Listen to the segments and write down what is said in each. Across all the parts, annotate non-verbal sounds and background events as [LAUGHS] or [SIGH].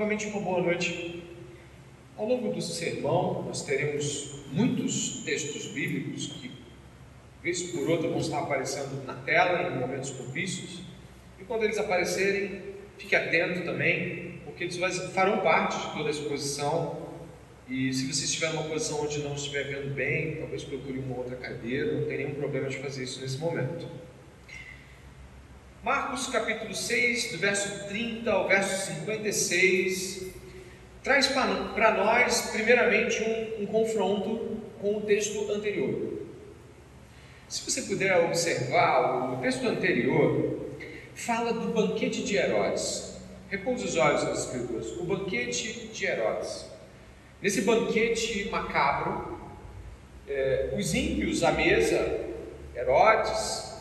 Novamente, uma boa noite. Ao longo do sermão, nós teremos muitos textos bíblicos que, vez por outra, vão estar aparecendo na tela em momentos propícios. E quando eles aparecerem, fique atento também, porque eles farão parte de toda a exposição. E se você estiver numa posição onde não estiver vendo bem, talvez procure uma outra cadeira, não tem nenhum problema de fazer isso nesse momento. Marcos capítulo 6, do verso 30 ao verso 56, traz para nós, primeiramente, um, um confronto com o texto anterior. Se você puder observar, o texto anterior fala do banquete de Herodes. Repouse os olhos nas escrituras. O banquete de Herodes. Nesse banquete macabro, eh, os ímpios à mesa, Herodes,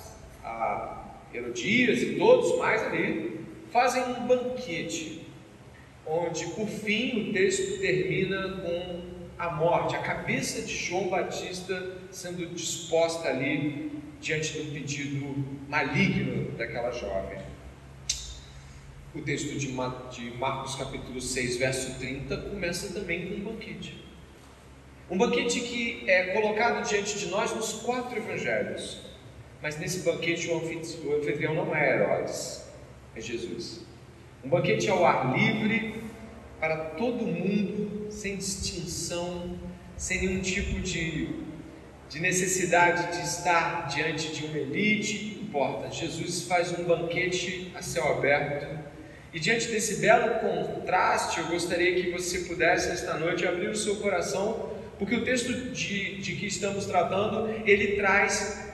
a Herodias e todos mais ali, fazem um banquete, onde por fim o texto termina com a morte, a cabeça de João Batista sendo disposta ali diante do pedido maligno daquela jovem. O texto de Marcos capítulo 6, verso 30, começa também com um banquete. Um banquete que é colocado diante de nós nos quatro evangelhos. Mas nesse banquete o anfitrião não é Herodes, é Jesus. Um banquete ao ar livre para todo mundo, sem distinção, sem nenhum tipo de, de necessidade de estar diante de uma elite, importa. Jesus faz um banquete a céu aberto. E diante desse belo contraste, eu gostaria que você pudesse esta noite abrir o seu coração, porque o texto de, de que estamos tratando, ele traz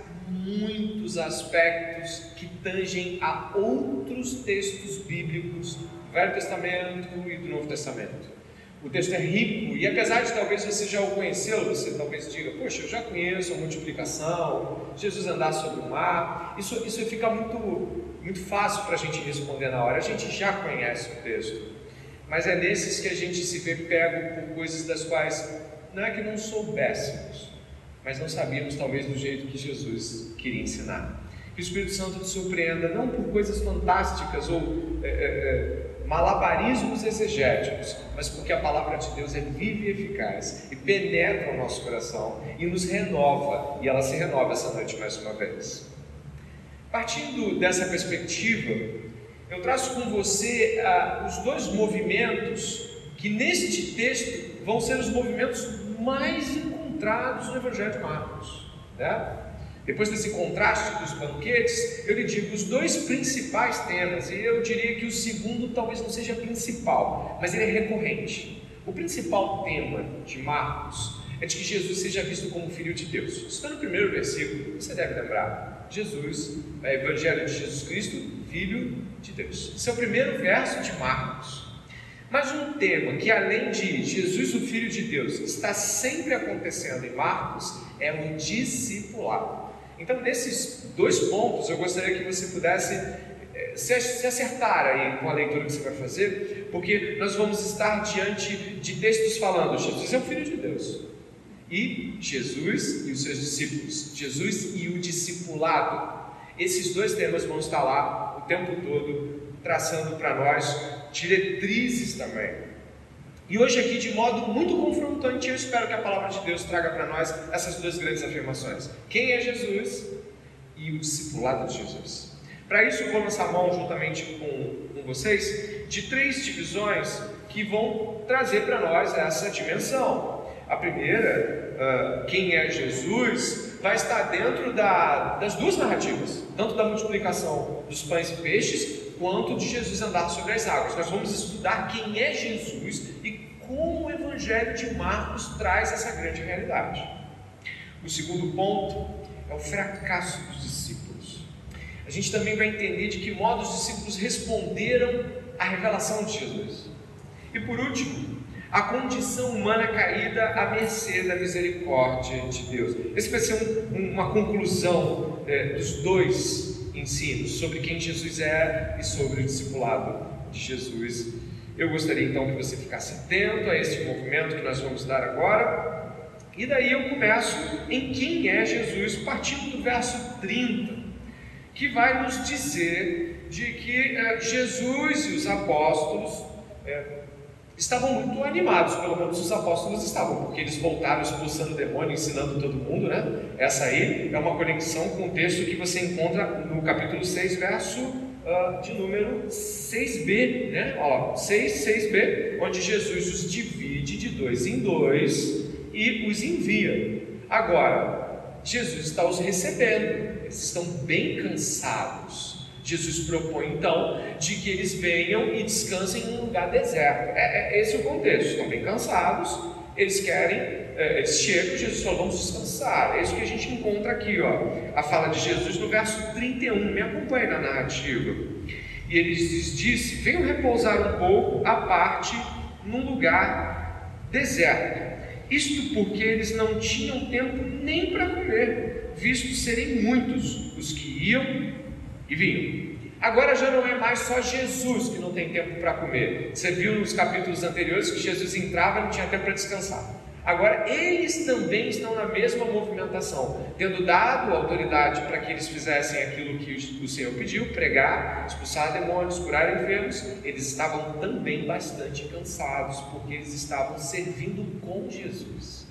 muitos aspectos que tangem a outros textos bíblicos do Velho Testamento e do Novo Testamento. O texto é rico e apesar de talvez você já o conhecê-lo, você talvez diga, poxa, eu já conheço a multiplicação, Jesus andar sobre o mar, isso, isso fica muito, muito fácil para a gente responder na hora, a gente já conhece o texto, mas é nesses que a gente se vê pego por coisas das quais não é que não soubéssemos, mas não sabíamos talvez do jeito que Jesus queria ensinar. Que o Espírito Santo nos surpreenda não por coisas fantásticas ou é, é, é, malabarismos exegéticos, mas porque a palavra de Deus é viva e eficaz e penetra o nosso coração e nos renova, e ela se renova essa noite mais uma vez. Partindo dessa perspectiva, eu traço com você ah, os dois movimentos que neste texto vão ser os movimentos mais importantes encontrados no Evangelho de Marcos. Né? Depois desse contraste dos banquetes, eu lhe digo os dois principais temas, e eu diria que o segundo talvez não seja principal, mas ele é recorrente. O principal tema de Marcos é de que Jesus seja visto como Filho de Deus. Isso está no primeiro versículo, você deve lembrar. Jesus, é Evangelho de Jesus Cristo, Filho de Deus. Esse é o primeiro verso de Marcos. Mas um tema que, além de Jesus, o Filho de Deus, está sempre acontecendo em Marcos é o discipulado. Então, nesses dois pontos, eu gostaria que você pudesse eh, se acertar aí com a leitura que você vai fazer, porque nós vamos estar diante de textos falando: Jesus é o Filho de Deus, e Jesus e os seus discípulos, Jesus e o discipulado. Esses dois temas vão estar lá o tempo todo, traçando para nós diretrizes também. E hoje, aqui, de modo muito confrontante, eu espero que a palavra de Deus traga para nós essas duas grandes afirmações: quem é Jesus e o discipulado de Jesus. Para isso, eu vou lançar mão, juntamente com, com vocês, de três divisões que vão trazer para nós essa dimensão. A primeira, uh, quem é Jesus, vai estar dentro da, das duas narrativas, tanto da multiplicação dos pães e peixes, quanto de Jesus andar sobre as águas. Nós vamos estudar quem é Jesus e como o Evangelho de Marcos traz essa grande realidade. O segundo ponto é o fracasso dos discípulos. A gente também vai entender de que modo os discípulos responderam à revelação de Jesus. E por último, a condição humana caída à mercê da misericórdia de Deus. Esse vai ser um, uma conclusão é, dos dois ensinos sobre quem Jesus é e sobre o discipulado de Jesus. Eu gostaria então que você ficasse atento a este movimento que nós vamos dar agora. E daí eu começo em quem é Jesus, partindo do verso 30, que vai nos dizer de que é, Jesus e os apóstolos, é, estavam muito animados, pelo menos os apóstolos estavam, porque eles voltaram expulsando o demônio, ensinando todo mundo, né? Essa aí é uma conexão com o texto que você encontra no capítulo 6, verso uh, de número 6b, né? Ó, 6, 6b, onde Jesus os divide de dois em dois e os envia. Agora, Jesus está os recebendo, eles estão bem cansados Jesus propõe então de que eles venham e descansem em um lugar deserto. É, é esse é o contexto. Estão bem cansados, eles querem, é, eles chegam, Jesus fala, vamos descansar. É isso que a gente encontra aqui, ó. A fala de Jesus no verso 31. Me acompanhe na narrativa. E ele disse: Venham repousar um pouco à parte num lugar deserto. Isto porque eles não tinham tempo nem para comer, visto serem muitos os que iam e vinham. Agora já não é mais só Jesus que não tem tempo para comer. Você viu nos capítulos anteriores que Jesus entrava e não tinha tempo para descansar. Agora eles também estão na mesma movimentação, tendo dado autoridade para que eles fizessem aquilo que o Senhor pediu, pregar, expulsar demônios, curar enfermos, eles estavam também bastante cansados, porque eles estavam servindo com Jesus.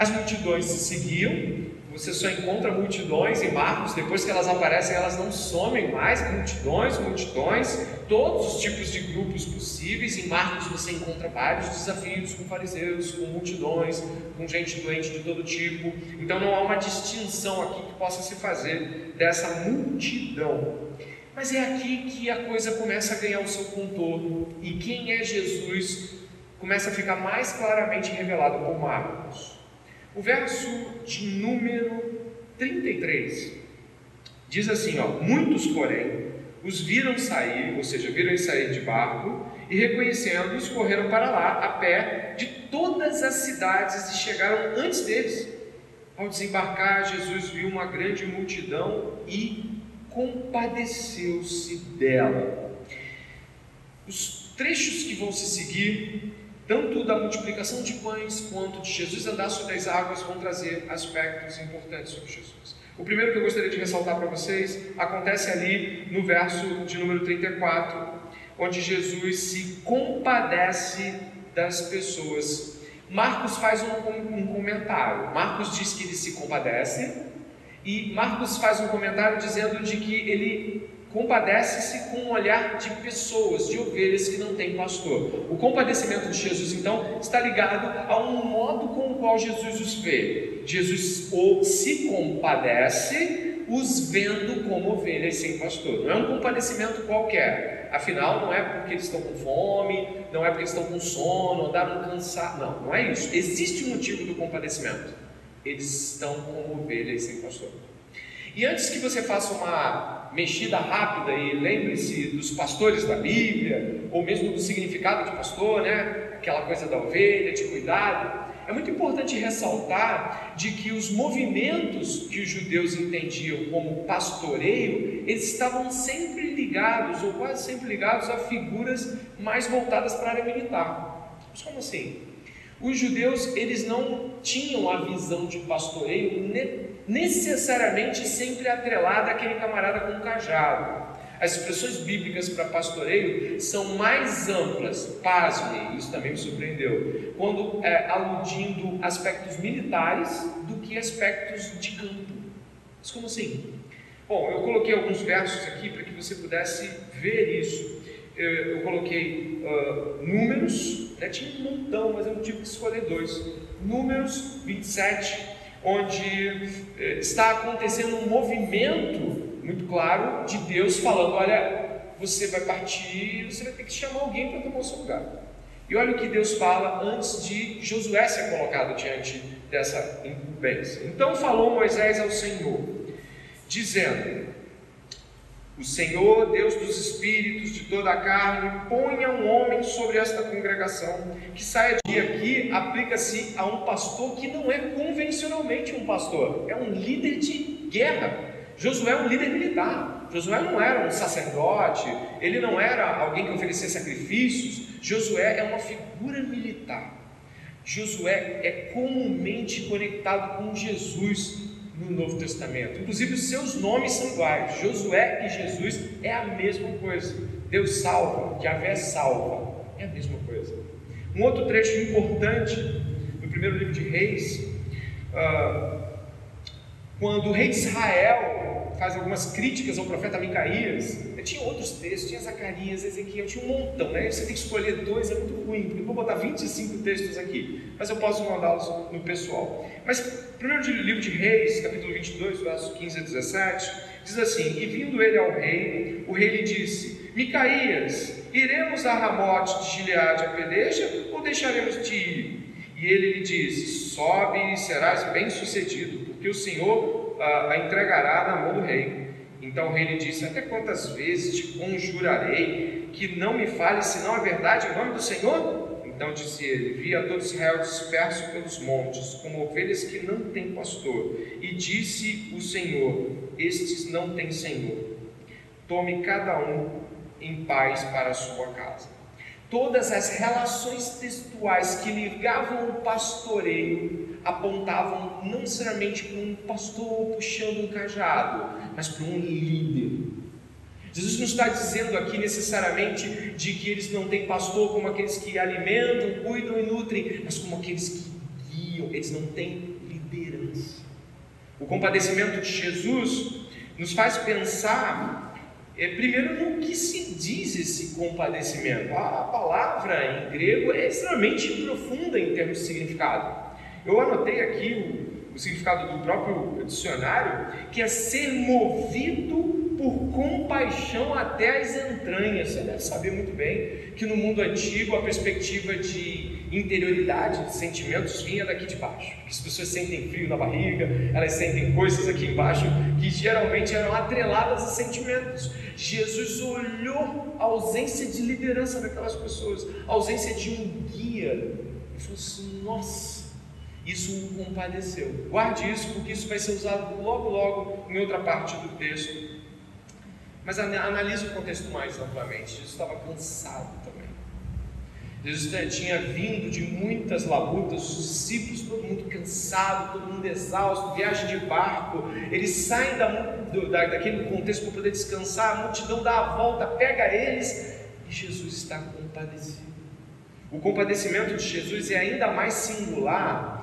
As multidões se seguiam, você só encontra multidões em Marcos, depois que elas aparecem, elas não somem mais, multidões, multidões, todos os tipos de grupos possíveis. Em Marcos você encontra vários desafios com fariseus, com multidões, com gente doente de todo tipo. Então não há uma distinção aqui que possa se fazer dessa multidão. Mas é aqui que a coisa começa a ganhar o seu contorno e quem é Jesus começa a ficar mais claramente revelado por Marcos. O verso de número 33 diz assim: ó, Muitos, porém, os viram sair, ou seja, viram sair de barco, e reconhecendo-os, correram para lá a pé de todas as cidades e chegaram antes deles. Ao desembarcar, Jesus viu uma grande multidão e compadeceu-se dela. Os trechos que vão se seguir tanto da multiplicação de pães quanto de Jesus andar sobre as águas vão trazer aspectos importantes sobre Jesus. O primeiro que eu gostaria de ressaltar para vocês acontece ali no verso de número 34, onde Jesus se compadece das pessoas. Marcos faz um, um comentário. Marcos diz que ele se compadece e Marcos faz um comentário dizendo de que ele compadece-se com um olhar de pessoas, de ovelhas que não têm pastor. O compadecimento de Jesus, então, está ligado a um modo com o qual Jesus os vê. Jesus ou se compadece, os vendo como ovelhas sem pastor. Não é um compadecimento qualquer. Afinal, não é porque eles estão com fome, não é porque estão com sono, andaram cansados. Não, não é isso. Existe um motivo do compadecimento. Eles estão como ovelhas sem pastor. E antes que você faça uma mexida rápida e lembre-se dos pastores da Bíblia, ou mesmo do significado de pastor, né? Aquela coisa da ovelha, de cuidado. É muito importante ressaltar de que os movimentos que os judeus entendiam como pastoreio, eles estavam sempre ligados, ou quase sempre ligados, a figuras mais voltadas para a área militar. Mas como assim? Os judeus, eles não tinham a visão de pastoreio necessariamente sempre atrelada àquele camarada com um cajado. As expressões bíblicas para pastoreio são mais amplas, pasme, isso também me surpreendeu, quando é, aludindo aspectos militares do que aspectos de campo. Mas como assim? Bom, eu coloquei alguns versos aqui para que você pudesse ver isso eu, eu coloquei uh, números, né? tinha um montão, mas eu tive que escolher dois. Números 27, onde eh, está acontecendo um movimento muito claro de Deus falando: olha, você vai partir, você vai ter que chamar alguém para tomar o seu lugar. E olha o que Deus fala antes de Josué ser colocado diante dessa incumbência. Então falou Moisés ao Senhor, dizendo: o Senhor, Deus dos espíritos de toda a carne, ponha um homem sobre esta congregação, que saia de aqui, aplica-se a um pastor que não é convencionalmente um pastor, é um líder de guerra. Josué é um líder militar. Josué não era um sacerdote, ele não era alguém que oferecia sacrifícios. Josué é uma figura militar. Josué é comumente conectado com Jesus no Novo Testamento. Inclusive, os seus nomes são iguais. Josué e Jesus é a mesma coisa. Deus salva, Yahvé salva. É a mesma coisa. Um outro trecho importante no primeiro livro de Reis, uh, quando o rei de Israel faz algumas críticas ao profeta Micaías, tinha outros textos, tinha Zacarias, Ezequiel, tinha um montão, né? Você tem que escolher dois, é muito ruim, porque eu vou botar 25 textos aqui, mas eu posso mandá-los no pessoal. Mas, primeiro livro de Reis, capítulo 22, verso 15 a 17, diz assim: E vindo ele ao rei, o rei lhe disse: Micaías, iremos a Ramote de Gileade a peleja ou deixaremos de ir? E ele lhe disse: Sobe e serás bem-sucedido, porque o Senhor a, a entregará na mão do rei. Então o rei lhe disse: Até quantas vezes te conjurarei que não me fale senão a verdade em nome do Senhor? Então disse ele: Vi a todo Israel disperso pelos montes, como ovelhas que não têm pastor. E disse o Senhor: Estes não têm Senhor. Tome cada um em paz para a sua casa todas as relações textuais que ligavam o pastoreio apontavam não necessariamente para um pastor puxando um cajado, mas para um líder. Jesus não está dizendo aqui necessariamente de que eles não têm pastor como aqueles que alimentam, cuidam e nutrem, mas como aqueles que guiam, eles não têm liderança. O compadecimento de Jesus nos faz pensar é, primeiro, no que se diz esse compadecimento? A palavra em grego é extremamente profunda em termos de significado. Eu anotei aqui o, o significado do próprio dicionário, que é ser movido por compaixão até as entranhas. Você deve saber muito bem que no mundo antigo a perspectiva de interioridade, de sentimentos, vinha daqui de baixo. Porque as pessoas sentem frio na barriga, elas sentem coisas aqui embaixo que geralmente eram atreladas a sentimentos. Jesus olhou a ausência de liderança daquelas pessoas, a ausência de um guia, e falou assim: nossa. Isso o compadeceu. Guarde isso, porque isso vai ser usado logo, logo em outra parte do texto mas analise o contexto mais amplamente. Jesus estava cansado também. Jesus tinha vindo de muitas labutas, os discípulos, todo mundo cansado, todo mundo exausto, viagem de barco. Eles saem da, do, da, daquele contexto para poder descansar, a multidão dá a volta, pega eles e Jesus está compadecido. O compadecimento de Jesus é ainda mais singular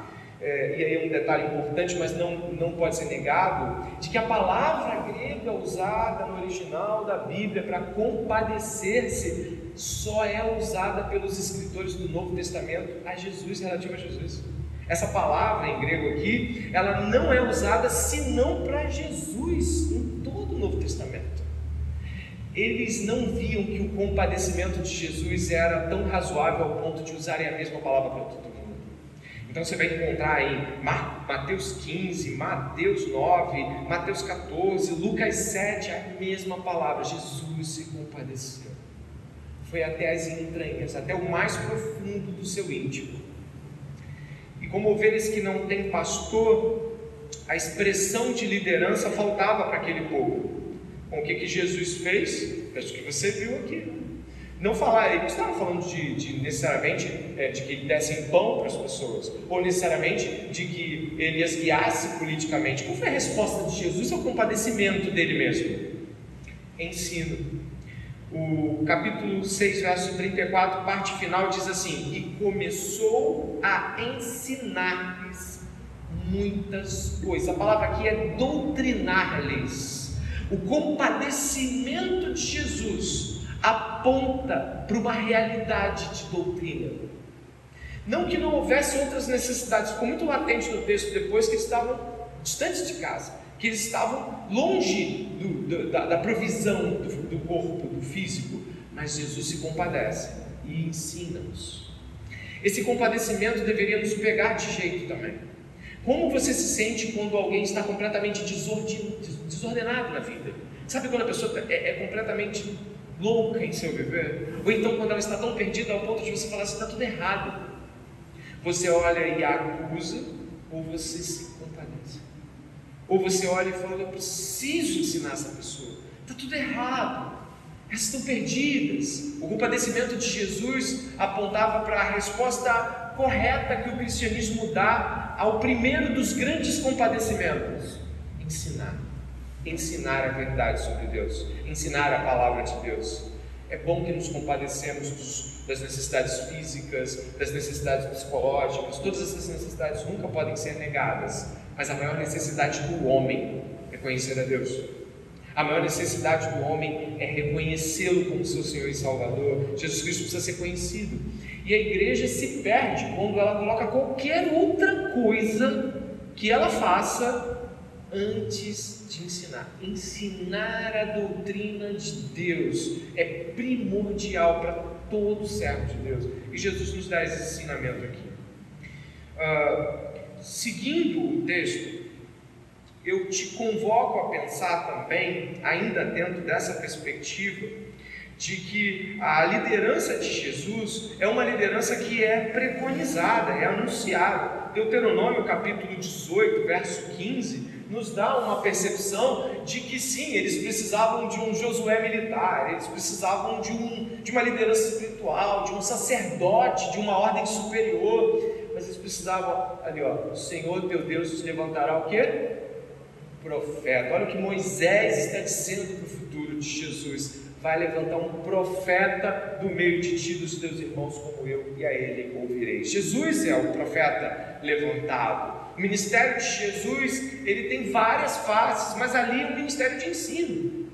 é, e aí é um detalhe importante, mas não, não pode ser negado, de que a palavra grega usada no original da Bíblia para compadecer-se só é usada pelos escritores do Novo Testamento a Jesus, relativa a Jesus. Essa palavra em grego aqui, ela não é usada senão para Jesus em todo o Novo Testamento. Eles não viam que o compadecimento de Jesus era tão razoável ao ponto de usarem a mesma palavra para mundo. Então você vai encontrar em Mateus 15, Mateus 9, Mateus 14, Lucas 7, a mesma palavra. Jesus se compadeceu. Foi até as entranhas, até o mais profundo do seu íntimo. E como ovelhas que não têm pastor, a expressão de liderança faltava para aquele povo. Com o que, que Jesus fez? Acho que você viu aqui. Não falar, ele não estava falando de, de necessariamente é, de que dessem pão para as pessoas, ou necessariamente de que ele as guiasse politicamente. Qual foi a resposta de Jesus ao compadecimento dele mesmo? Ensino. O capítulo 6, verso 34, parte final, diz assim: E começou a ensinar-lhes muitas coisas. A palavra aqui é doutrinar-lhes. O compadecimento de Jesus aponta para uma realidade de doutrina. Não que não houvesse outras necessidades, ficou muito latente no texto depois que eles estavam distantes de casa, que eles estavam longe do, do, da, da, provisão do, do corpo, do físico, mas Jesus se compadece e ensina-nos. Esse compadecimento deveria nos pegar de jeito também. Como você se sente quando alguém está completamente desordenado na vida? Sabe quando a pessoa é, é completamente louca em seu viver, ou então quando ela está tão perdida ao ponto de você falar assim, está tudo errado. Você olha e acusa, ou você se compadece. Ou você olha e fala, eu preciso ensinar essa pessoa, está tudo errado. Elas estão perdidas. O compadecimento de Jesus apontava para a resposta correta que o cristianismo dá ao primeiro dos grandes compadecimentos: ensinar ensinar a verdade sobre Deus, ensinar a palavra de Deus. É bom que nos compadecemos dos, das necessidades físicas, das necessidades psicológicas, todas essas necessidades nunca podem ser negadas, mas a maior necessidade do homem é conhecer a Deus. A maior necessidade do homem é reconhecê-lo como seu Senhor e Salvador. Jesus Cristo precisa ser conhecido. E a igreja se perde quando ela coloca qualquer outra coisa que ela faça antes de ensinar. Ensinar a doutrina de Deus é primordial para todo servo de Deus. E Jesus nos dá esse ensinamento aqui. Uh, seguindo o texto, eu te convoco a pensar também, ainda dentro dessa perspectiva, de que a liderança de Jesus é uma liderança que é preconizada, é anunciada. Deuteronômio capítulo 18, verso 15, nos dá uma percepção de que sim, eles precisavam de um Josué militar, eles precisavam de, um, de uma liderança espiritual, de um sacerdote, de uma ordem superior, mas eles precisavam, ali ó, o Senhor teu Deus levantará o quê? Profeta. Olha o que Moisés está dizendo para o futuro de Jesus vai levantar um profeta do meio de ti, dos teus irmãos, como eu, e a ele ouvirei. Jesus é o profeta levantado. O ministério de Jesus, ele tem várias faces, mas ali é um ministério de ensino.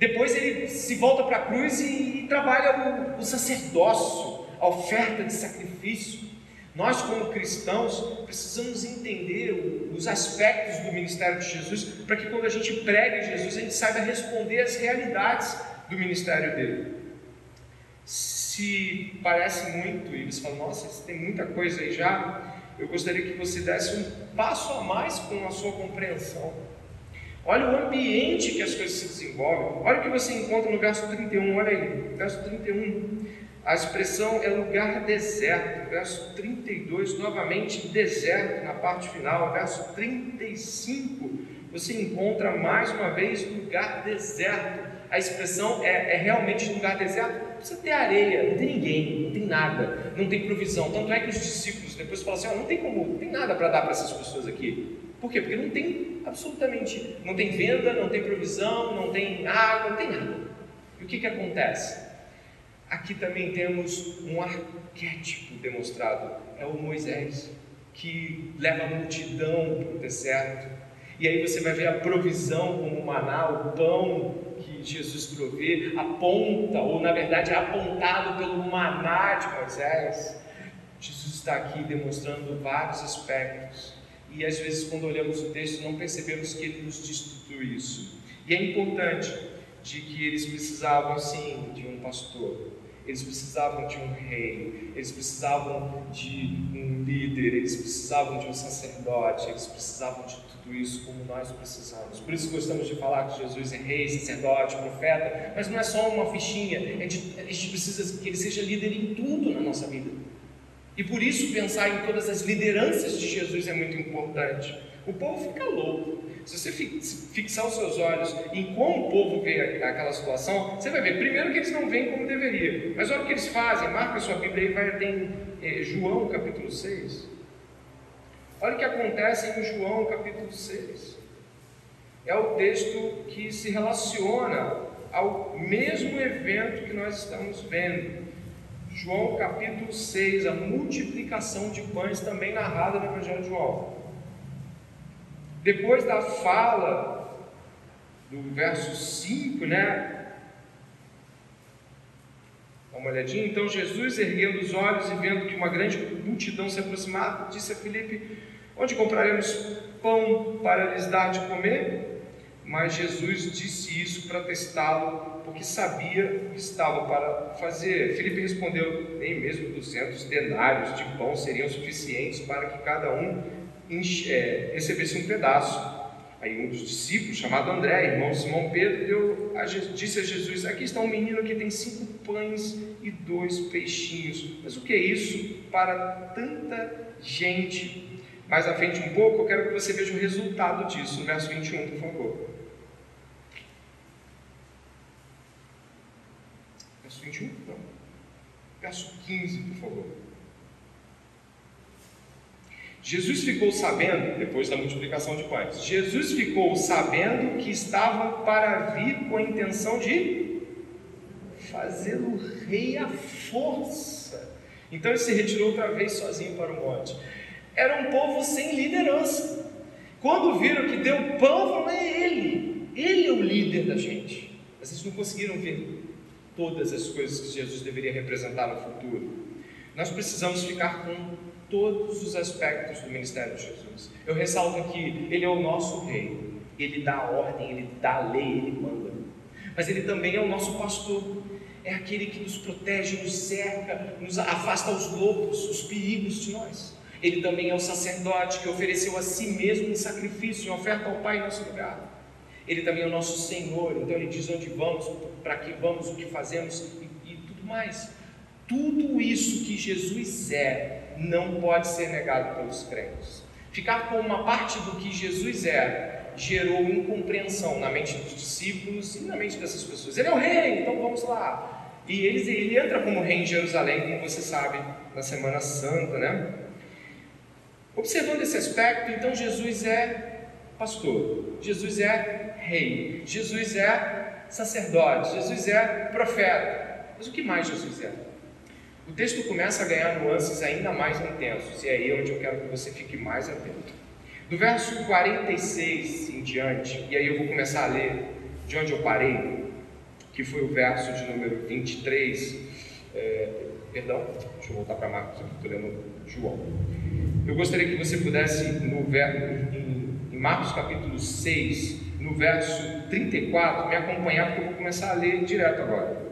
Depois ele se volta para a cruz e, e trabalha o, o sacerdócio, a oferta de sacrifício. Nós, como cristãos, precisamos entender os aspectos do ministério de Jesus para que, quando a gente pregue Jesus, a gente saiba responder às realidades do ministério dele. Se parece muito e você fala, nossa, tem muita coisa aí já, eu gostaria que você desse um passo a mais com a sua compreensão. Olha o ambiente que as coisas se desenvolvem. Olha o que você encontra no verso 31, olha aí, verso 31. A expressão é lugar deserto. Verso 32, novamente deserto na parte final. Verso 35, você encontra mais uma vez lugar deserto a expressão é, é realmente lugar deserto, precisa ter areia, não tem ninguém, não tem nada, não tem provisão. Tanto é que os discípulos depois falam assim: oh, não tem como, não tem nada para dar para essas pessoas aqui. Por quê? Porque não tem absolutamente, não tem venda, não tem provisão, não tem água, não tem nada. E o que, que acontece? Aqui também temos um arquétipo demonstrado, é o Moisés, que leva a multidão para o deserto. E aí você vai ver a provisão como o maná, o pão que Jesus provê aponta, ou na verdade é apontado pelo maná de Moisés. Jesus está aqui demonstrando vários aspectos. E às vezes, quando olhamos o texto, não percebemos que ele nos diz tudo isso. E é importante de que eles precisavam sim de um pastor, eles precisavam de um rei, eles precisavam de um líder, eles precisavam de um sacerdote, eles precisavam de isso como nós precisamos. Por isso gostamos de falar que Jesus é rei, sacerdote, profeta, mas não é só uma fichinha, a gente, a gente precisa que ele seja líder em tudo na nossa vida. E por isso pensar em todas as lideranças de Jesus é muito importante. O povo fica louco. Se você fixar os seus olhos em como o povo vê aquela situação, você vai ver, primeiro, que eles não veem como deveria. Mas olha o que eles fazem, marca sua Bíblia e vai até em eh, João capítulo 6. Olha o que acontece em João capítulo 6. É o texto que se relaciona ao mesmo evento que nós estamos vendo. João capítulo 6, a multiplicação de pães também narrada no Evangelho de João. Depois da fala do verso 5, né? Dá uma olhadinha. Então Jesus, erguendo os olhos e vendo que uma grande multidão se aproximava, disse a Filipe: Onde compraremos pão para lhes dar de comer? Mas Jesus disse isso para testá-lo, porque sabia o que estava para fazer. Filipe respondeu: Nem mesmo duzentos denários de pão seriam suficientes para que cada um é, recebesse um pedaço. Aí um dos discípulos, chamado André, irmão de Simão Pedro, deu a, disse a Jesus: Aqui está um menino que tem cinco pães e dois peixinhos. Mas o que é isso para tanta gente? Mais à frente um pouco, eu quero que você veja o resultado disso, verso 21, por favor. Verso 21? Não. Verso 15, por favor. Jesus ficou sabendo, depois da multiplicação de pães, Jesus ficou sabendo que estava para vir com a intenção de fazê-lo rei à força. Então ele se retirou outra vez sozinho para o monte. Era um povo sem liderança. Quando viram que deu pão, falaram: é ele, ele é o líder da gente. Mas eles não conseguiram ver todas as coisas que Jesus deveria representar no futuro. Nós precisamos ficar com todos os aspectos do ministério de Jesus. Eu ressalto aqui: ele é o nosso rei, ele dá ordem, ele dá lei, ele manda. Mas ele também é o nosso pastor, é aquele que nos protege, nos cerca, nos afasta os lobos, os perigos de nós. Ele também é o sacerdote que ofereceu a si mesmo em sacrifício, em oferta ao Pai em nosso lugar. Ele também é o nosso Senhor, então ele diz onde vamos, para que vamos, o que fazemos e, e tudo mais. Tudo isso que Jesus é não pode ser negado pelos crentes. Ficar com uma parte do que Jesus é gerou incompreensão na mente dos discípulos e na mente dessas pessoas. Ele é o rei, então vamos lá. E ele, ele entra como rei em Jerusalém, como você sabe, na Semana Santa, né? Observando esse aspecto, então Jesus é pastor, Jesus é rei, Jesus é sacerdote, Jesus é profeta. Mas o que mais Jesus é? O texto começa a ganhar nuances ainda mais intensos, e é aí onde eu quero que você fique mais atento. Do verso 46 em diante, e aí eu vou começar a ler de onde eu parei, que foi o verso de número 23. É, perdão, deixa eu voltar para Marcos aqui, estou lendo João. Eu gostaria que você pudesse, no, em, em Marcos capítulo 6, no verso 34, me acompanhar, porque eu vou começar a ler direto agora.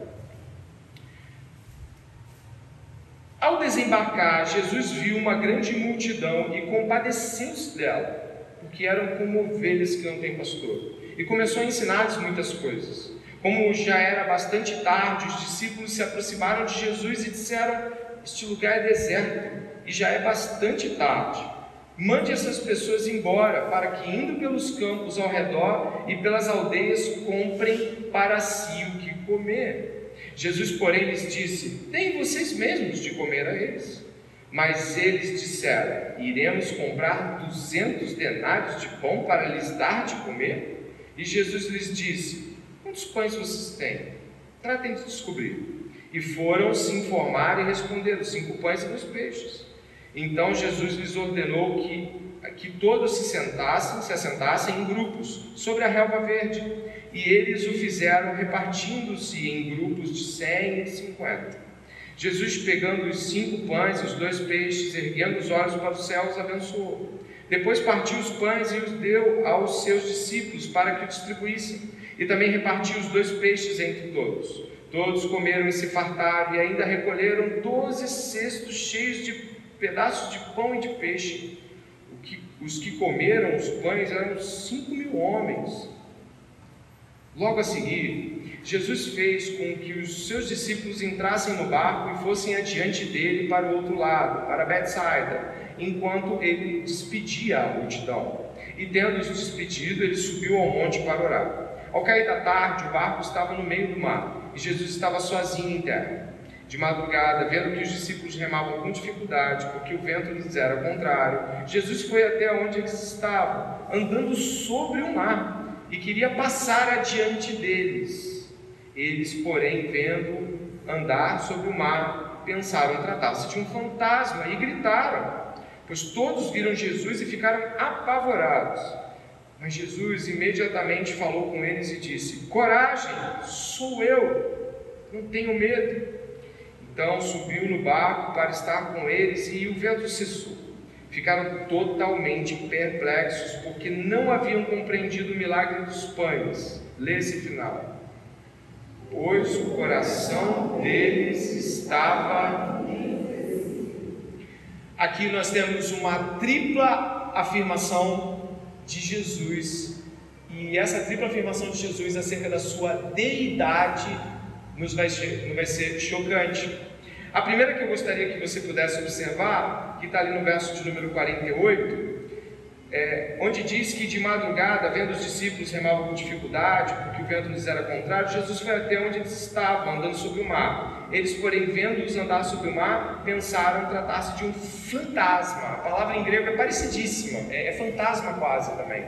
Ao desembarcar, Jesus viu uma grande multidão e compadeceu-se dela, porque eram como ovelhas que não têm pastor, e começou a ensinar-lhes muitas coisas. Como já era bastante tarde, os discípulos se aproximaram de Jesus e disseram: Este lugar é deserto e já é bastante tarde. Mande essas pessoas embora, para que, indo pelos campos ao redor e pelas aldeias, comprem para si o que comer. Jesus, porém, lhes disse: Deem vocês mesmos de comer a eles. Mas eles disseram: Iremos comprar duzentos denários de pão para lhes dar de comer? E Jesus lhes disse: Quantos pães vocês têm? Tratem de descobrir. E foram se informar e responderam: Cinco pães e dois peixes. Então Jesus lhes ordenou que, que todos se sentassem, se assentassem em grupos sobre a relva verde, e eles o fizeram repartindo-se em grupos de cem e cinquenta. Jesus, pegando os cinco pães e os dois peixes, erguendo os olhos para os céus, abençoou. Depois partiu os pães e os deu aos seus discípulos para que o distribuíssem, e também repartiu os dois peixes entre todos. Todos comeram e se fartaram, e ainda recolheram doze cestos cheios de pedaços de pão e de peixe. Que, os que comeram os pães eram cinco mil homens. Logo a seguir, Jesus fez com que os seus discípulos entrassem no barco e fossem adiante dele para o outro lado, para Betsaida, enquanto ele despedia a multidão. E tendo-os despedido, ele subiu ao monte para orar. Ao cair da tarde, o barco estava no meio do mar e Jesus estava sozinho em terra. De madrugada, vendo que os discípulos remavam com dificuldade, porque o vento lhes era contrário, Jesus foi até onde eles estavam, andando sobre o mar, e queria passar adiante deles. Eles, porém, vendo andar sobre o mar, pensaram tratar-se de um fantasma e gritaram, pois todos viram Jesus e ficaram apavorados. Mas Jesus imediatamente falou com eles e disse: Coragem, sou eu, não tenho medo. Então subiu no barco para estar com eles e o vento cessou. Ficaram totalmente perplexos porque não haviam compreendido o milagre dos pães. Lê esse final. Pois o coração deles estava. Aqui nós temos uma tripla afirmação de Jesus. E essa tripla afirmação de Jesus acerca da sua deidade nos vai, nos vai ser chocante. A primeira que eu gostaria que você pudesse observar, que está ali no verso de número 48, é, onde diz que de madrugada, vendo os discípulos remavam com dificuldade, porque o vento lhes era contrário, Jesus foi até onde eles estavam, andando sobre o mar. Eles, porém, vendo-os andar sobre o mar, pensaram tratar-se de um fantasma. A palavra em grego é parecidíssima, é, é fantasma quase também.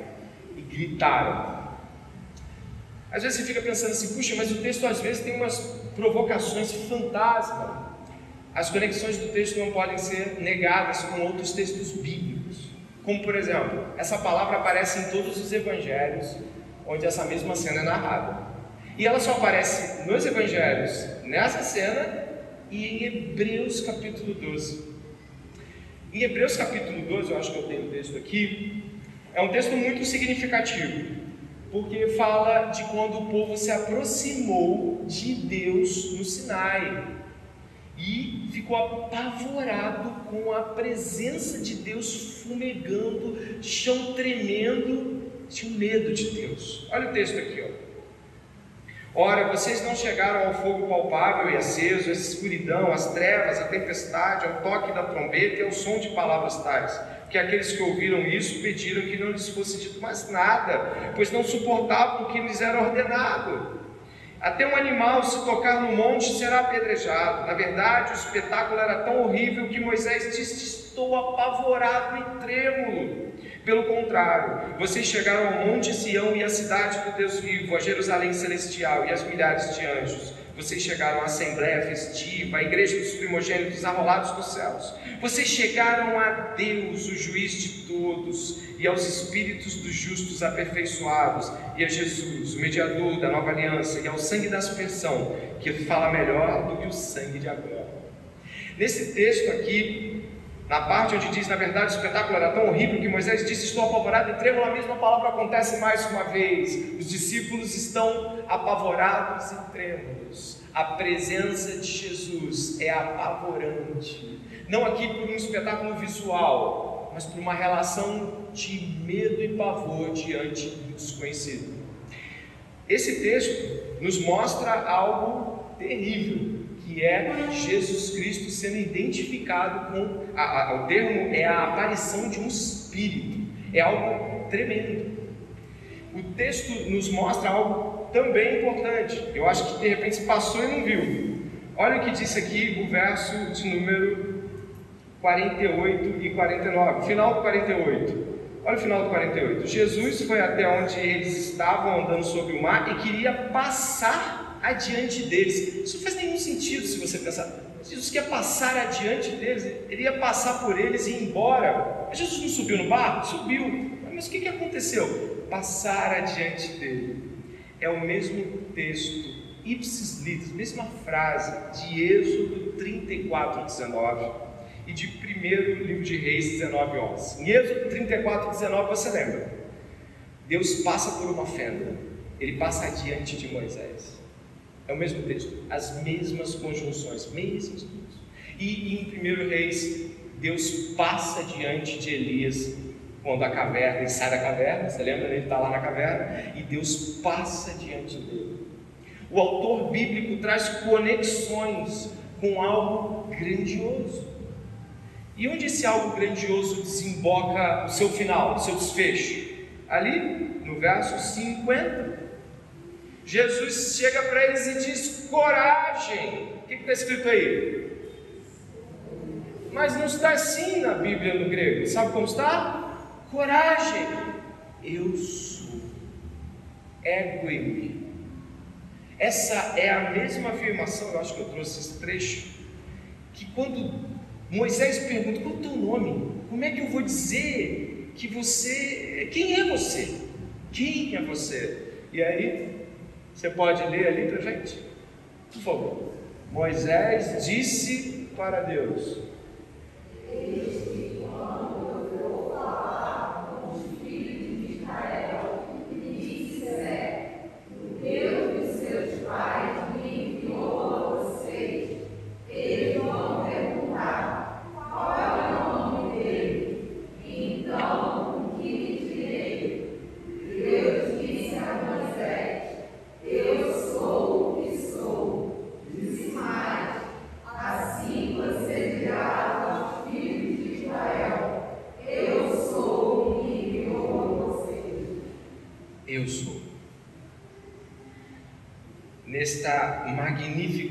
E gritaram. Às vezes você fica pensando assim, puxa, mas o texto às vezes tem umas provocações fantasma. As conexões do texto não podem ser negadas com outros textos bíblicos. Como por exemplo, essa palavra aparece em todos os evangelhos onde essa mesma cena é narrada. E ela só aparece nos evangelhos, nessa cena e em Hebreus capítulo 12. Em Hebreus capítulo 12, eu acho que eu tenho o texto aqui, é um texto muito significativo porque fala de quando o povo se aproximou de Deus no Sinai e ficou apavorado com a presença de Deus fumegando, chão tremendo, tinha medo de Deus. Olha o texto aqui, ó. Ora, vocês não chegaram ao fogo palpável e aceso, a escuridão, as trevas, a tempestade, ao toque da trombeta e ao som de palavras tais que aqueles que ouviram isso pediram que não lhes fosse dito mais nada, pois não suportavam o que lhes era ordenado. Até um animal, se tocar no monte, será apedrejado. Na verdade, o espetáculo era tão horrível que Moisés disse: Estou apavorado e trêmulo. Pelo contrário, vocês chegaram ao Monte Sião e à cidade do Deus vivo, a Jerusalém celestial e às milhares de anjos vocês chegaram à assembleia festiva, à igreja dos primogênitos arrolados dos céus. Vocês chegaram a Deus, o juiz de todos, e aos espíritos dos justos aperfeiçoados, e a Jesus, o mediador da nova aliança, e ao sangue da aspersão, que fala melhor do que o sangue de Abel. Nesse texto aqui, na parte onde diz, na verdade, o espetáculo era tão horrível que Moisés disse: Estou apavorado e trêmulo. A mesma palavra acontece mais uma vez. Os discípulos estão apavorados e trêmulos. A presença de Jesus é apavorante. Não aqui por um espetáculo visual, mas por uma relação de medo e pavor diante do desconhecido. Esse texto nos mostra algo terrível que é Jesus Cristo sendo identificado com. A, a, o termo é a aparição de um espírito, é algo tremendo. O texto nos mostra algo também importante, eu acho que de repente passou e não viu. Olha o que disse aqui o verso de número 48 e 49, final do 48. Olha o final do 48. Jesus foi até onde eles estavam andando sobre o mar e queria passar adiante deles. Isso não faz nenhum sentido se você pensar. Jesus quer passar adiante deles, ele ia passar por eles e ir embora. Mas Jesus não subiu no barco? Subiu. Mas o que, aconteceu? Passar adiante dele. É o mesmo texto, ipsis litteris, mesma frase de Êxodo 34, 19 e de 1 livro de Reis 19, 11. Em Êxodo 34, 19 você lembra? Deus passa por uma fenda, ele passa adiante de Moisés. É o mesmo texto, as mesmas conjunções, mesmas coisas. E em 1 Reis, Deus passa diante de Elias quando a caverna, ele sai da caverna, você lembra? Ele está lá na caverna e Deus passa diante dele. O autor bíblico traz conexões com algo grandioso. E onde esse algo grandioso desemboca o seu final, o seu desfecho? Ali, no verso 50. Jesus chega para eles e diz: coragem. O que está escrito aí? Mas não está assim na Bíblia no grego. Sabe como está? Coragem. Eu sou. Ego em mim. Essa é a mesma afirmação, eu acho que eu trouxe esse trecho, que quando Moisés pergunta: qual é o teu nome? Como é que eu vou dizer que você. Quem é você? Quem é você? E aí você pode ler ali para gente? Por favor. Moisés disse para Deus: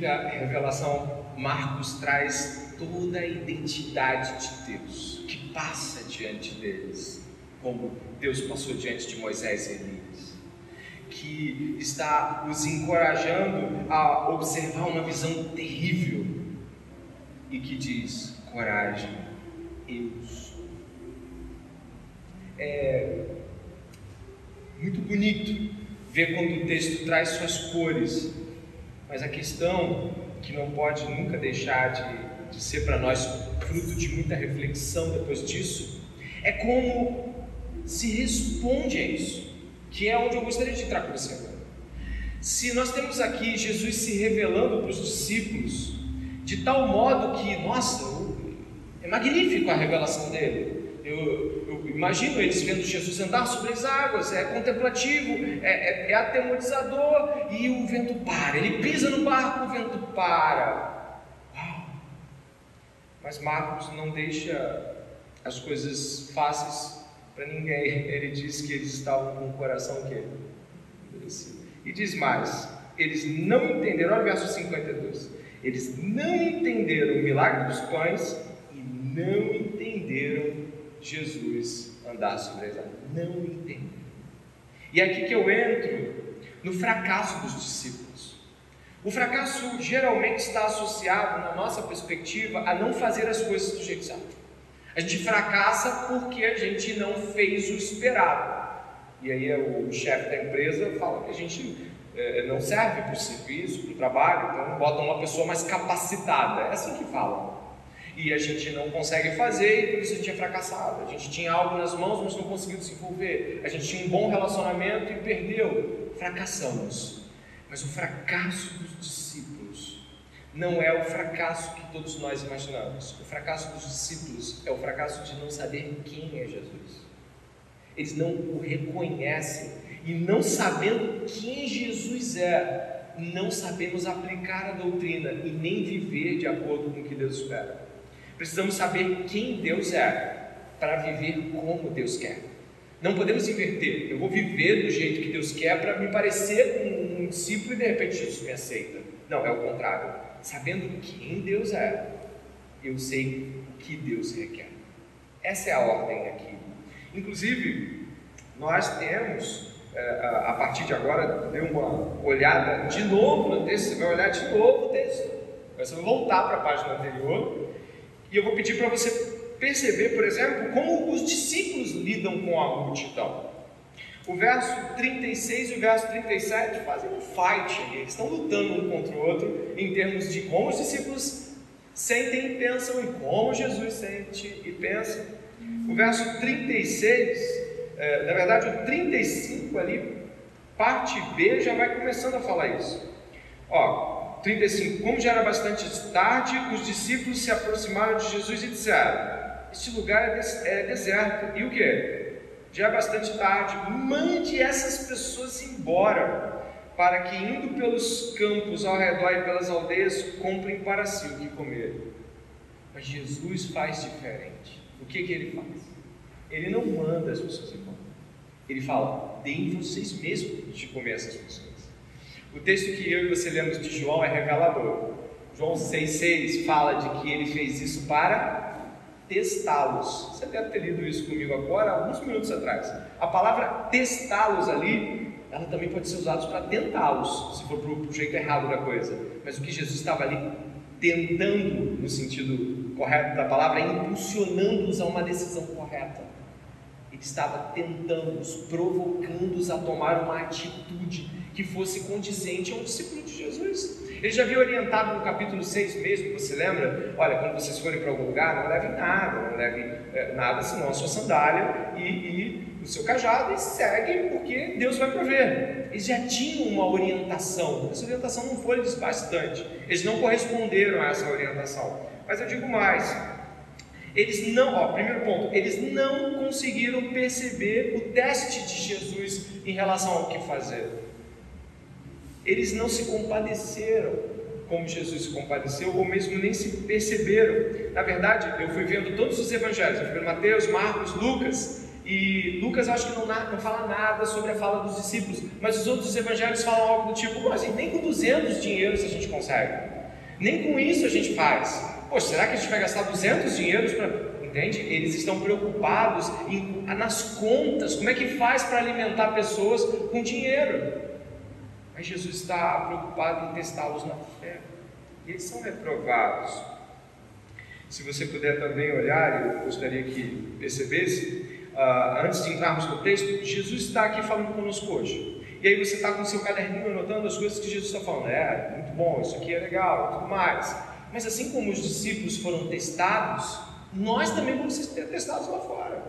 magnífica revelação, Marcos traz toda a identidade de Deus que passa diante deles, como Deus passou diante de Moisés e Elias. que está os encorajando a observar uma visão terrível e que diz: coragem, eu sou. É muito bonito ver quando o texto traz suas cores, mas a questão que não pode nunca deixar de, de ser para nós fruto de muita reflexão depois disso é como se responde a isso, que é onde eu gostaria de entrar com você agora. Se nós temos aqui Jesus se revelando para os discípulos, de tal modo que, nossa, é magnífico a revelação dele. Eu, eu imagino eles vendo Jesus andar sobre as águas, é contemplativo, é, é, é atemorizador, e o vento para. Ele pisa no barco, o vento para. Uau! Mas Marcos não deixa as coisas fáceis para ninguém. Ele diz que eles estavam com o coração que E diz mais: eles não entenderam, olha o verso 52. Eles não entenderam o milagre dos pães e não entenderam Jesus andar sobre as águas. Não entenderam. E é aqui que eu entro no fracasso dos discípulos. O fracasso geralmente está associado, na nossa perspectiva, a não fazer as coisas do jeito certo. A gente fracassa porque a gente não fez o esperado. E aí o chefe da empresa fala que a gente é, não serve para o serviço, para o trabalho, então bota uma pessoa mais capacitada. É assim que falam. E a gente não consegue fazer e por isso a gente é fracassado. A gente tinha algo nas mãos, mas não conseguiu desenvolver. A gente tinha um bom relacionamento e perdeu. Fracassamos. Mas o fracasso dos discípulos não é o fracasso que todos nós imaginamos. O fracasso dos discípulos é o fracasso de não saber quem é Jesus. Eles não o reconhecem e não sabendo quem Jesus é, não sabemos aplicar a doutrina e nem viver de acordo com o que Deus espera. Precisamos saber quem Deus é para viver como Deus quer. Não podemos inverter. Eu vou viver do jeito que Deus quer para me parecer um discípulo e de repente Jesus me aceita. Não, é o contrário sabendo quem Deus é, eu sei o que Deus requer. Essa é a ordem aqui. Inclusive, nós temos, é, a partir de agora, dê uma olhada de novo no texto, você vai olhar de novo o texto. Você vai voltar para a página anterior e eu vou pedir para você perceber, por exemplo, como os discípulos lidam com a multidão. O verso 36 e o verso 37 fazem um fight ali, eles estão lutando um contra o outro em termos de como os discípulos sentem e pensam e como Jesus sente e pensa. O verso 36, é, na verdade o 35 ali, parte B, já vai começando a falar isso. Ó, 35, como já era bastante tarde, os discípulos se aproximaram de Jesus e disseram: Este lugar é, é deserto, e o que? já é bastante tarde, mande essas pessoas embora, para que indo pelos campos ao redor e pelas aldeias, comprem para si o que comer. Mas Jesus faz diferente. O que, que ele faz? Ele não manda as pessoas embora. Ele fala: deem vocês mesmos de comer essas pessoas. O texto que eu e você lemos de João é revelador. João 6,6 fala de que ele fez isso para testá-los. Você deve ter lido isso comigo agora, alguns minutos atrás. A palavra testá-los ali, ela também pode ser usada para tentá-los, se for para o jeito errado da coisa. Mas o que Jesus estava ali tentando, no sentido correto da palavra, é impulsionando-os a uma decisão correta. Ele estava tentando-os, provocando-os a tomar uma atitude que fosse condizente a um discípulo de Jesus. Ele já havia orientado no capítulo 6 mesmo, você lembra? Olha, quando vocês forem para algum lugar, não leve nada, não leve é, nada senão a sua sandália e, e o seu cajado e segue, porque Deus vai prover. Eles já tinham uma orientação, essa orientação não foi bastante, eles não corresponderam a essa orientação. Mas eu digo mais, eles não, ó, primeiro ponto, eles não conseguiram perceber o teste de Jesus em relação ao que fazer. Eles não se compadeceram como Jesus se compadeceu, ou mesmo nem se perceberam. Na verdade, eu fui vendo todos os evangelhos, eu fui vendo Mateus, Marcos, Lucas, e Lucas acho que não, não, fala nada sobre a fala dos discípulos, mas os outros evangelhos falam algo do tipo, assim, nem com 200 dinheiros a gente consegue, nem com isso a gente faz. Poxa, será que a gente vai gastar 200 dinheiros para. Entende? Eles estão preocupados em, nas contas, como é que faz para alimentar pessoas com dinheiro. Mas Jesus está preocupado em testá-los na fé. E eles são reprovados. Se você puder também olhar, eu gostaria que percebesse, uh, antes de entrarmos no texto, Jesus está aqui falando conosco hoje. E aí você está com seu caderninho anotando as coisas que Jesus está falando. É, muito bom, isso aqui é legal, tudo mais. Mas assim como os discípulos foram testados, nós também vamos ser testados lá fora.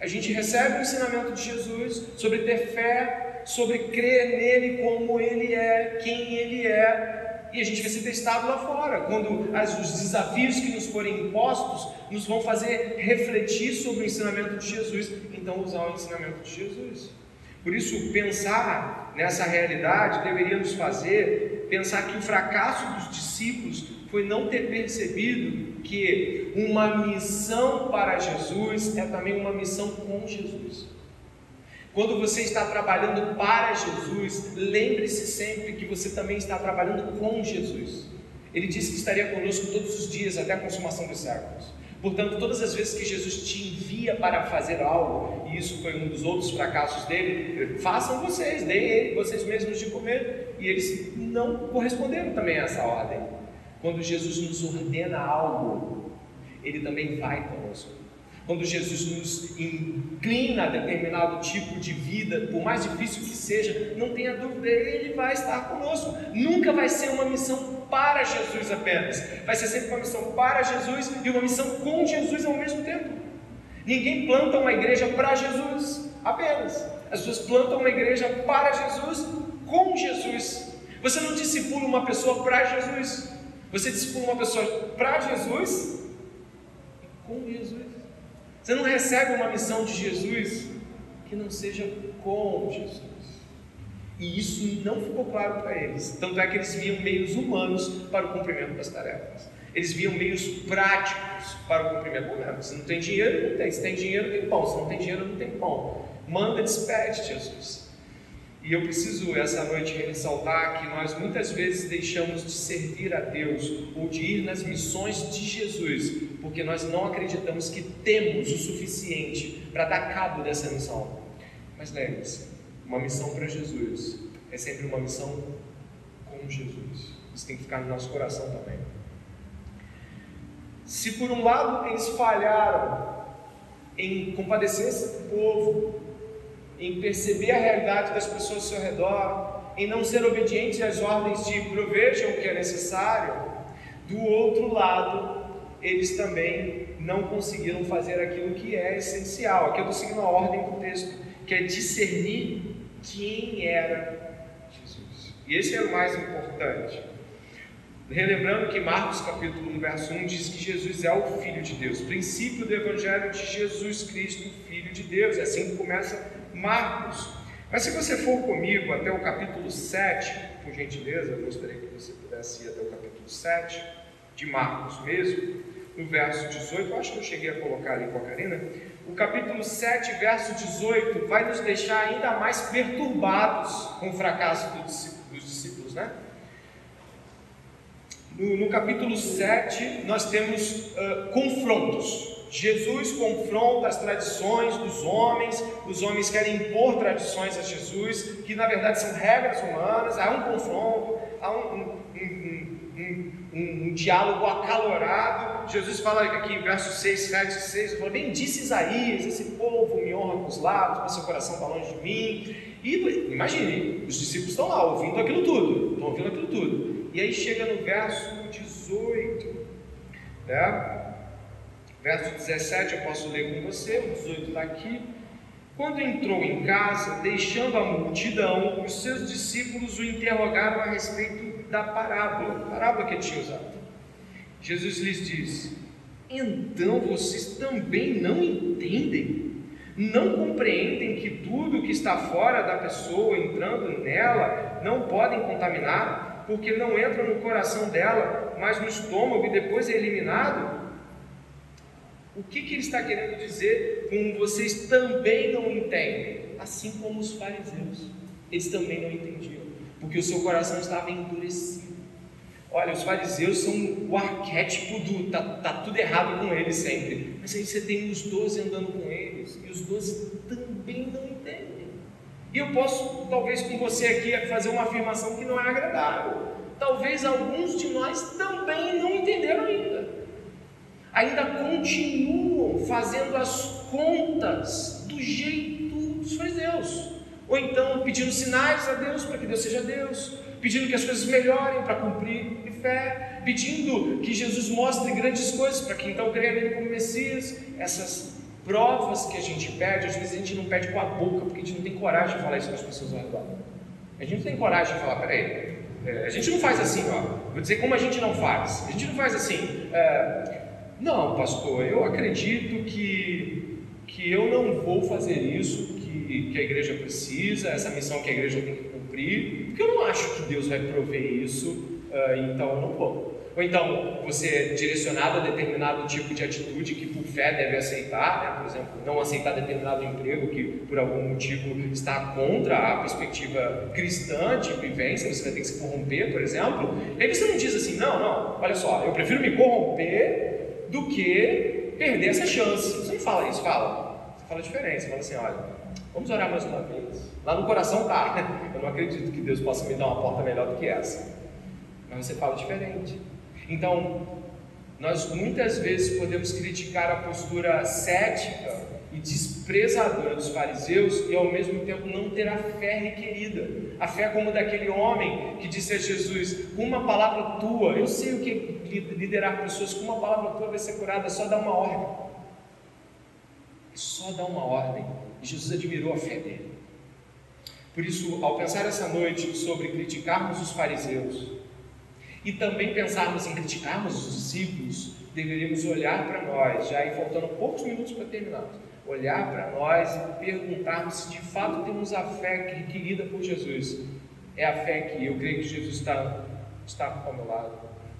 A gente recebe o ensinamento de Jesus sobre ter fé, sobre crer nele como ele é, quem ele é, e a gente vai ser testado lá fora, quando as, os desafios que nos forem impostos nos vão fazer refletir sobre o ensinamento de Jesus, então usar o ensinamento de Jesus. Por isso, pensar nessa realidade deveria nos fazer pensar que o fracasso dos discípulos foi não ter percebido que uma missão para Jesus é também uma missão com Jesus. Quando você está trabalhando para Jesus, lembre-se sempre que você também está trabalhando com Jesus. Ele disse que estaria conosco todos os dias até a consumação dos séculos. Portanto, todas as vezes que Jesus te envia para fazer algo, e isso foi um dos outros fracassos dele, façam vocês, deem vocês mesmos de comer. E eles não corresponderam também a essa ordem. Quando Jesus nos ordena algo, ele também vai conosco. Quando Jesus nos inclina a determinado tipo de vida, por mais difícil que seja, não tenha dúvida, Ele vai estar conosco. Nunca vai ser uma missão para Jesus apenas, vai ser sempre uma missão para Jesus e uma missão com Jesus ao mesmo tempo. Ninguém planta uma igreja para Jesus apenas, as pessoas plantam uma igreja para Jesus com Jesus. Você não discipula uma pessoa para Jesus, você discipula uma pessoa para Jesus e com Jesus. Você não recebe uma missão de Jesus que não seja com Jesus. E isso não ficou claro para eles. Tanto é que eles viam meios humanos para o cumprimento das tarefas. Eles viam meios práticos para o cumprimento. Não, se não tem dinheiro, não tem. Se tem dinheiro, tem pão. Se não tem dinheiro, não tem pão. Manda, despede, Jesus. E eu preciso essa noite ressaltar que nós muitas vezes deixamos de servir a Deus ou de ir nas missões de Jesus, porque nós não acreditamos que temos o suficiente para dar cabo dessa missão. Mas lembre-se, uma missão para Jesus é sempre uma missão com Jesus. Isso tem que ficar no nosso coração também. Se por um lado eles falharam em compadecer-se do povo, em perceber a realidade das pessoas ao seu redor, em não ser obediente às ordens de provejam o que é necessário, do outro lado, eles também não conseguiram fazer aquilo que é essencial. Aqui eu estou seguindo a ordem do texto, que é discernir quem era Jesus. E esse é o mais importante. Relembrando que Marcos capítulo 1, verso 1 diz que Jesus é o Filho de Deus, princípio do Evangelho de Jesus Cristo, Filho de Deus. É assim que começa Marcos. Mas se você for comigo até o capítulo 7, por gentileza, eu gostaria que você pudesse ir até o capítulo 7 de Marcos mesmo, no verso 18, eu acho que eu cheguei a colocar ali com a Karina. O capítulo 7, verso 18, vai nos deixar ainda mais perturbados com o fracasso dos discípulos, né? No, no capítulo 7, nós temos uh, confrontos. Jesus confronta as tradições dos homens, os homens querem impor tradições a Jesus, que na verdade são regras humanas, há um confronto, há um, um, um, um diálogo acalorado. Jesus fala aqui em versos 6, 7 e 6, fala, bem disse Isaías, esse povo me honra com os lábios, mas seu coração está longe de mim. E imagine, os discípulos estão lá ouvindo aquilo tudo, estão ouvindo aquilo tudo. E aí chega no verso 18, né? Verso 17 eu posso ler com você, o 18 está aqui. Quando entrou em casa, deixando a multidão, os seus discípulos o interrogaram a respeito da parábola, parábola que ele tinha usado. Jesus lhes disse: Então vocês também não entendem? Não compreendem que tudo que está fora da pessoa entrando nela não podem contaminar, porque não entra no coração dela, mas no estômago e depois é eliminado? O que, que ele está querendo dizer com vocês também não entendem? Assim como os fariseus, eles também não entendiam, porque o seu coração estava endurecido. Olha, os fariseus são o arquétipo do tá, tá tudo errado com eles sempre. Mas aí você tem os doze andando com eles, e os doze também não entendem. E eu posso, talvez com você aqui, fazer uma afirmação que não é agradável. Talvez alguns de nós também não entenderam ainda. Ainda continuam fazendo as contas do jeito dos fariseus. Ou então pedindo sinais a Deus para que Deus seja Deus, pedindo que as coisas melhorem para cumprir de fé, pedindo que Jesus mostre grandes coisas para que então creia nele como Messias. Essas provas que a gente pede, às vezes a gente não pede com a boca, porque a gente não tem coragem de falar isso com as pessoas ao redor. A gente não tem coragem de falar, peraí, é, a gente não faz assim, ó. Vou dizer como a gente não faz. A gente não faz assim. É, não, pastor, eu acredito que, que eu não vou fazer isso que, que a igreja precisa, essa missão que a igreja tem que cumprir, porque eu não acho que Deus vai prover isso, uh, então não vou. Ou então você é direcionado a determinado tipo de atitude que por fé deve aceitar, né? por exemplo, não aceitar determinado emprego que por algum motivo está contra a perspectiva cristã de vivência, você vai ter que se corromper, por exemplo. E aí você não diz assim, não, não, olha só, eu prefiro me corromper do que perder essa chance. Você não fala isso, fala. Você fala diferente, você fala assim, olha, vamos orar mais uma vez. Lá no coração tá, [LAUGHS] eu não acredito que Deus possa me dar uma porta melhor do que essa. Mas você fala diferente. Então, nós muitas vezes podemos criticar a postura cética e desprezadora dos fariseus e ao mesmo tempo não ter a fé requerida. A fé como daquele homem que disse a Jesus: uma palavra tua, eu sei o que é liderar pessoas, com uma palavra tua vai ser curada, é só dar uma ordem. É só dar uma ordem. E Jesus admirou a fé dele. Por isso, ao pensar essa noite sobre criticarmos os fariseus, e também pensarmos em criticarmos os discípulos, deveríamos olhar para nós, já aí faltando poucos minutos para terminar, olhar para nós e perguntarmos se de fato temos a fé requerida por Jesus. É a fé que eu creio que Jesus está, está ao meu lado.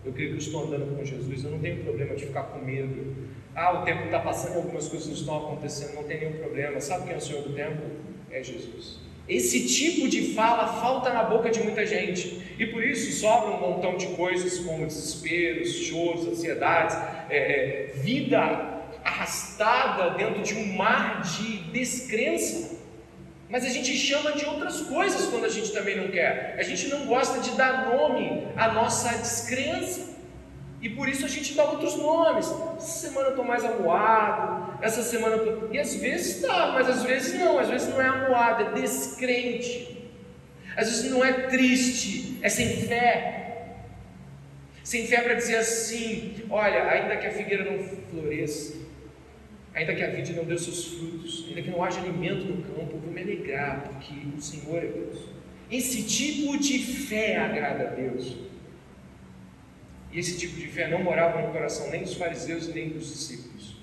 Eu creio que eu estou andando com Jesus. Eu não tenho problema de ficar com medo. Ah, o tempo está passando algumas coisas não estão acontecendo. Não tem nenhum problema. Sabe quem é o Senhor do tempo? É Jesus. Esse tipo de fala falta na boca de muita gente. E por isso sobra um montão de coisas como desesperos, choros, ansiedades, é, é, vida arrastada dentro de um mar de descrença. Mas a gente chama de outras coisas quando a gente também não quer. A gente não gosta de dar nome à nossa descrença. E por isso a gente dá outros nomes. Essa semana eu estou mais amuado, essa semana eu tô... E às vezes tá, mas às vezes não, às vezes não é amuado, é descrente. Às vezes não é triste, é sem fé. Sem fé para dizer assim: olha, ainda que a figueira não floresça, ainda que a vide não dê seus frutos, ainda que não haja alimento no campo, vou me alegrar, porque o Senhor é Deus. Esse tipo de fé agrada a Deus. E esse tipo de fé não morava no coração nem dos fariseus nem dos discípulos.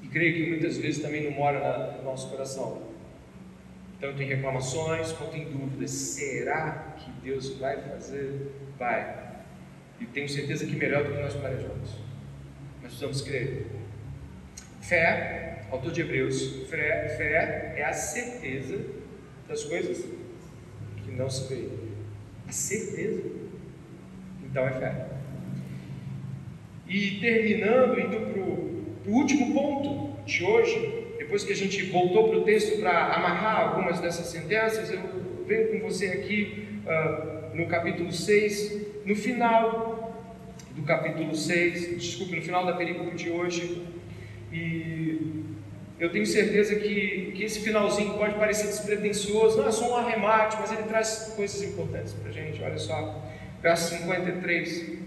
E creio que muitas vezes também não mora no nosso coração. Tanto em reclamações quanto em dúvidas. Será que Deus vai fazer? Vai. E tenho certeza que melhor do que nós planejamos. Mas precisamos crer. Fé, autor de Hebreus, fé, fé é a certeza das coisas que não se vê. A certeza. Então é fé. E terminando, indo para o último ponto de hoje, depois que a gente voltou para o texto para amarrar algumas dessas sentenças, eu venho com você aqui uh, no capítulo 6, no final do capítulo 6, desculpe, no final da perícope de hoje, eu tenho certeza que, que esse finalzinho pode parecer despretensioso, não é só um arremate, mas ele traz coisas importantes para a gente, olha só, verso 53.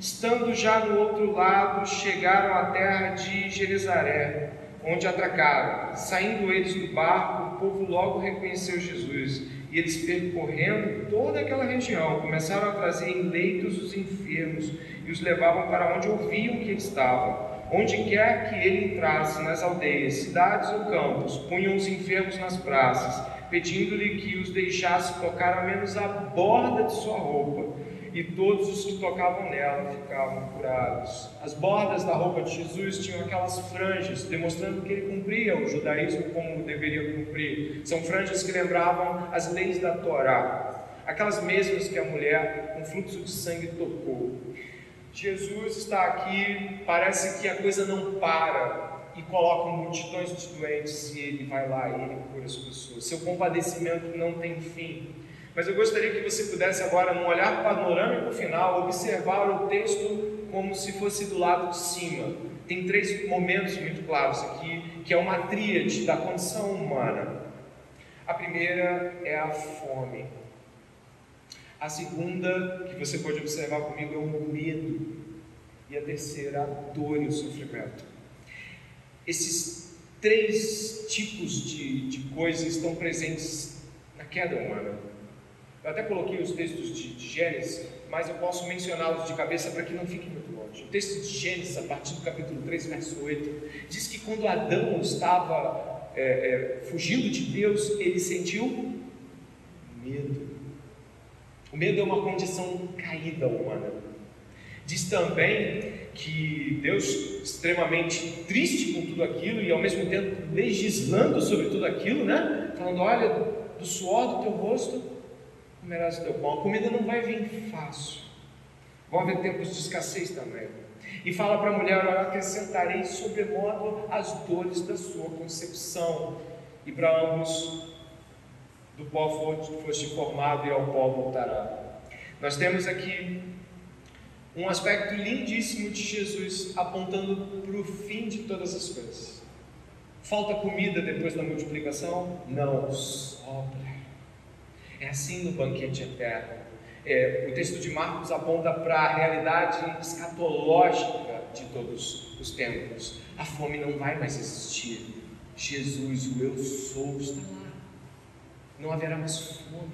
Estando já no outro lado, chegaram à terra de Gerizaré, onde atracaram. Saindo eles do barco, o povo logo reconheceu Jesus. E eles, percorrendo toda aquela região, começaram a trazer em leitos os enfermos e os levavam para onde ouviam que ele estava. Onde quer que ele entrasse, nas aldeias, cidades ou campos, punham os enfermos nas praças, pedindo-lhe que os deixasse tocar a menos a borda de sua roupa e todos os que tocavam nela ficavam curados. As bordas da roupa de Jesus tinham aquelas franjas, demonstrando que ele cumpria o judaísmo como deveria cumprir. São franjas que lembravam as leis da Torá, aquelas mesmas que a mulher com fluxo de sangue tocou. Jesus está aqui, parece que a coisa não para. e colocam multidões de doentes e ele vai lá e ele cura as pessoas. Seu compadecimento não tem fim. Mas eu gostaria que você pudesse agora, num olhar panorâmico final, observar o texto como se fosse do lado de cima. Tem três momentos muito claros aqui, que é uma tríade da condição humana. A primeira é a fome. A segunda, que você pode observar comigo, é o medo. E a terceira, a dor e o sofrimento. Esses três tipos de, de coisas estão presentes na queda humana. Eu até coloquei os textos de, de Gênesis, mas eu posso mencioná-los de cabeça para que não fiquem muito longe. O texto de Gênesis, a partir do capítulo 3, verso 8, diz que quando Adão estava é, é, fugindo de Deus, ele sentiu medo. O medo é uma condição caída humana. Diz também que Deus, extremamente triste com tudo aquilo e ao mesmo tempo legislando sobre tudo aquilo, né? Falando: olha, do suor do teu rosto comerás o teu pão. A comida não vai vir fácil. Vão haver tempos de escassez também. E fala para a mulher: Eu acrescentarei sobremodo as dores da sua concepção. E para ambos, do pó foste formado e ao pó voltará. Nós temos aqui um aspecto lindíssimo de Jesus apontando para o fim de todas as coisas. Falta comida depois da multiplicação? Não, sobra. É assim no banquete eterno. É, o texto de Marcos aponta para a realidade escatológica de todos os tempos. A fome não vai mais existir. Jesus, o Eu Sou, está lá. Não haverá mais fome.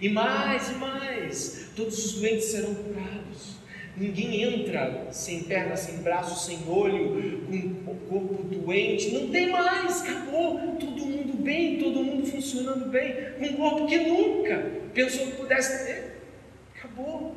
E mais e mais, todos os doentes serão curados. Ninguém entra sem perna, sem braço, sem olho, com o corpo doente. Não tem mais, acabou. Todo mundo bem, todo mundo funcionando bem, com um corpo que nunca pensou que pudesse ter. Acabou.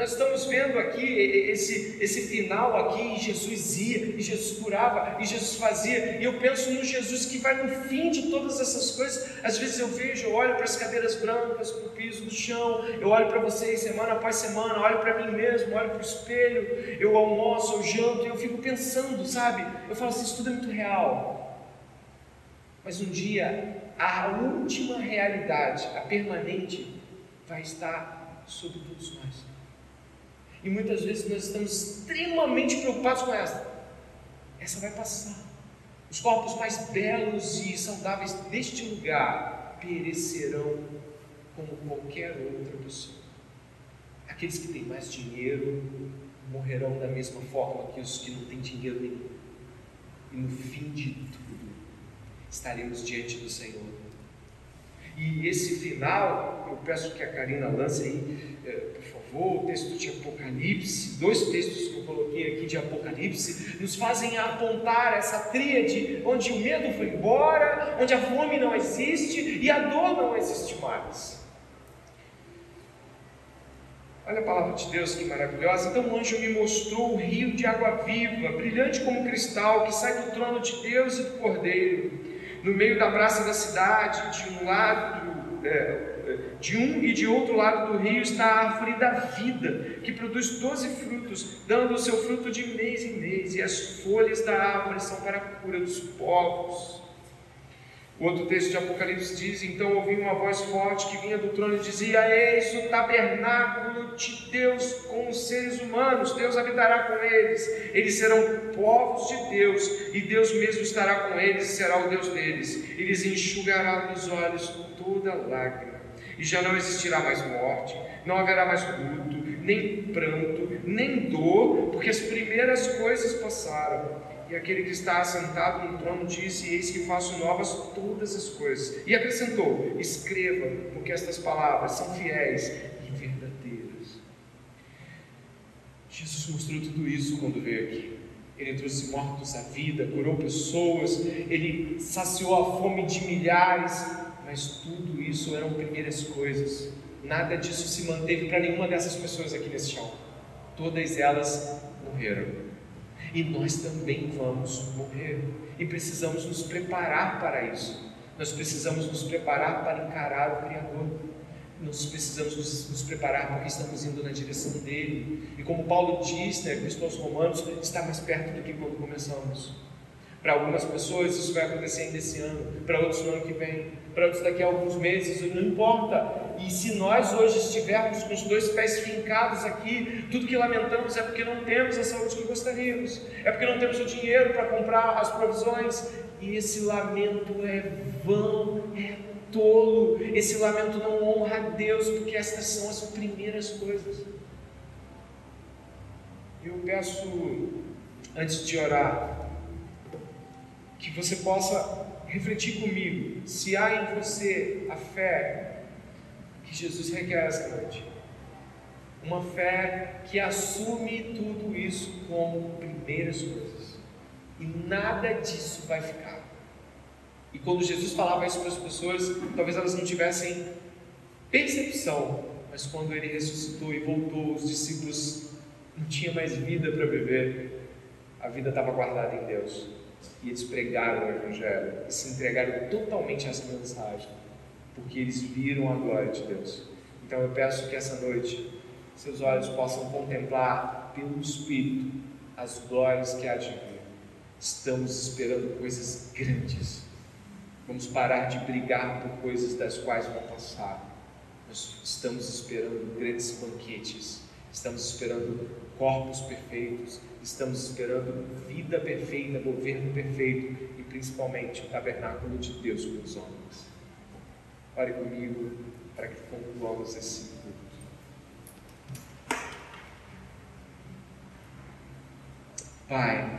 Nós estamos vendo aqui esse, esse final aqui, e Jesus ia, e Jesus curava, e Jesus fazia, e eu penso no Jesus que vai no fim de todas essas coisas. Às vezes eu vejo, eu olho para as cadeiras brancas, para o piso do chão, eu olho para vocês semana após semana, olho para mim mesmo, olho para o espelho, eu almoço, eu janto, e eu fico pensando, sabe? Eu falo assim, isso tudo é muito real. Mas um dia, a última realidade, a permanente, vai estar sobre todos nós. E muitas vezes nós estamos extremamente preocupados com essa. Essa vai passar. Os corpos mais belos e saudáveis deste lugar perecerão como qualquer outra pessoa. Aqueles que têm mais dinheiro morrerão da mesma forma que os que não têm dinheiro nenhum. E no fim de tudo, estaremos diante do Senhor. E esse final, eu peço que a Karina lance aí, eh, por favor o texto de Apocalipse, dois textos que eu coloquei aqui de Apocalipse, nos fazem apontar essa tríade onde o medo foi embora, onde a fome não existe e a dor não existe mais. Olha a palavra de Deus que maravilhosa. Então o anjo me mostrou o rio de água viva, brilhante como cristal, que sai do trono de Deus e do Cordeiro, no meio da praça da cidade, de um lado. É, de um e de outro lado do rio está a árvore da vida, que produz doze frutos, dando o seu fruto de mês em mês, e as folhas da árvore são para a cura dos povos. O outro texto de Apocalipse diz: Então ouvi uma voz forte que vinha do trono e dizia: Eis o tabernáculo de Deus com os seres humanos, Deus habitará com eles, eles serão povos de Deus, e Deus mesmo estará com eles e será o Deus deles, e lhes enxugará dos olhos toda lágrima e já não existirá mais morte, não haverá mais luto, nem pranto, nem dor, porque as primeiras coisas passaram. E aquele que está assentado no trono disse: Eis que faço novas todas as coisas. E acrescentou: Escreva, porque estas palavras são fiéis e verdadeiras. Jesus mostrou tudo isso quando veio aqui. Ele trouxe mortos à vida, curou pessoas, ele saciou a fome de milhares, mas tudo isso eram primeiras coisas. Nada disso se manteve para nenhuma dessas pessoas aqui nesse chão. Todas elas morreram. E nós também vamos morrer. E precisamos nos preparar para isso. Nós precisamos nos preparar para encarar o Criador. Nós precisamos nos, nos preparar porque estamos indo na direção dele. E como Paulo diz, né, Cristo aos Romanos, está mais perto do que quando começamos. Para algumas pessoas isso vai acontecer ainda esse ano, para outros no ano que vem, para outros daqui a alguns meses, não importa. E se nós hoje estivermos com os dois pés fincados aqui, tudo que lamentamos é porque não temos a saúde que gostaríamos, é porque não temos o dinheiro para comprar as provisões, e esse lamento é vão, é tolo, esse lamento não honra a Deus, porque estas são as primeiras coisas. Eu peço, antes de orar, que você possa refletir comigo se há em você a fé que Jesus requer essa noite. Uma fé que assume tudo isso como primeiras coisas. E nada disso vai ficar. E quando Jesus falava isso para as pessoas, talvez elas não tivessem percepção, mas quando ele ressuscitou e voltou, os discípulos não tinham mais vida para viver, a vida estava guardada em Deus. E eles pregaram o Evangelho e se entregaram totalmente a essa mensagem, porque eles viram a glória de Deus. Então eu peço que essa noite seus olhos possam contemplar pelo Espírito as glórias que há de vir. Estamos esperando coisas grandes Vamos parar de brigar por coisas das quais vão passar. Nós estamos esperando grandes banquetes, estamos esperando corpos perfeitos, estamos esperando vida perfeita, governo perfeito e principalmente o tabernáculo de Deus com os homens. Ore comigo para que concluamos esse culto. Pai,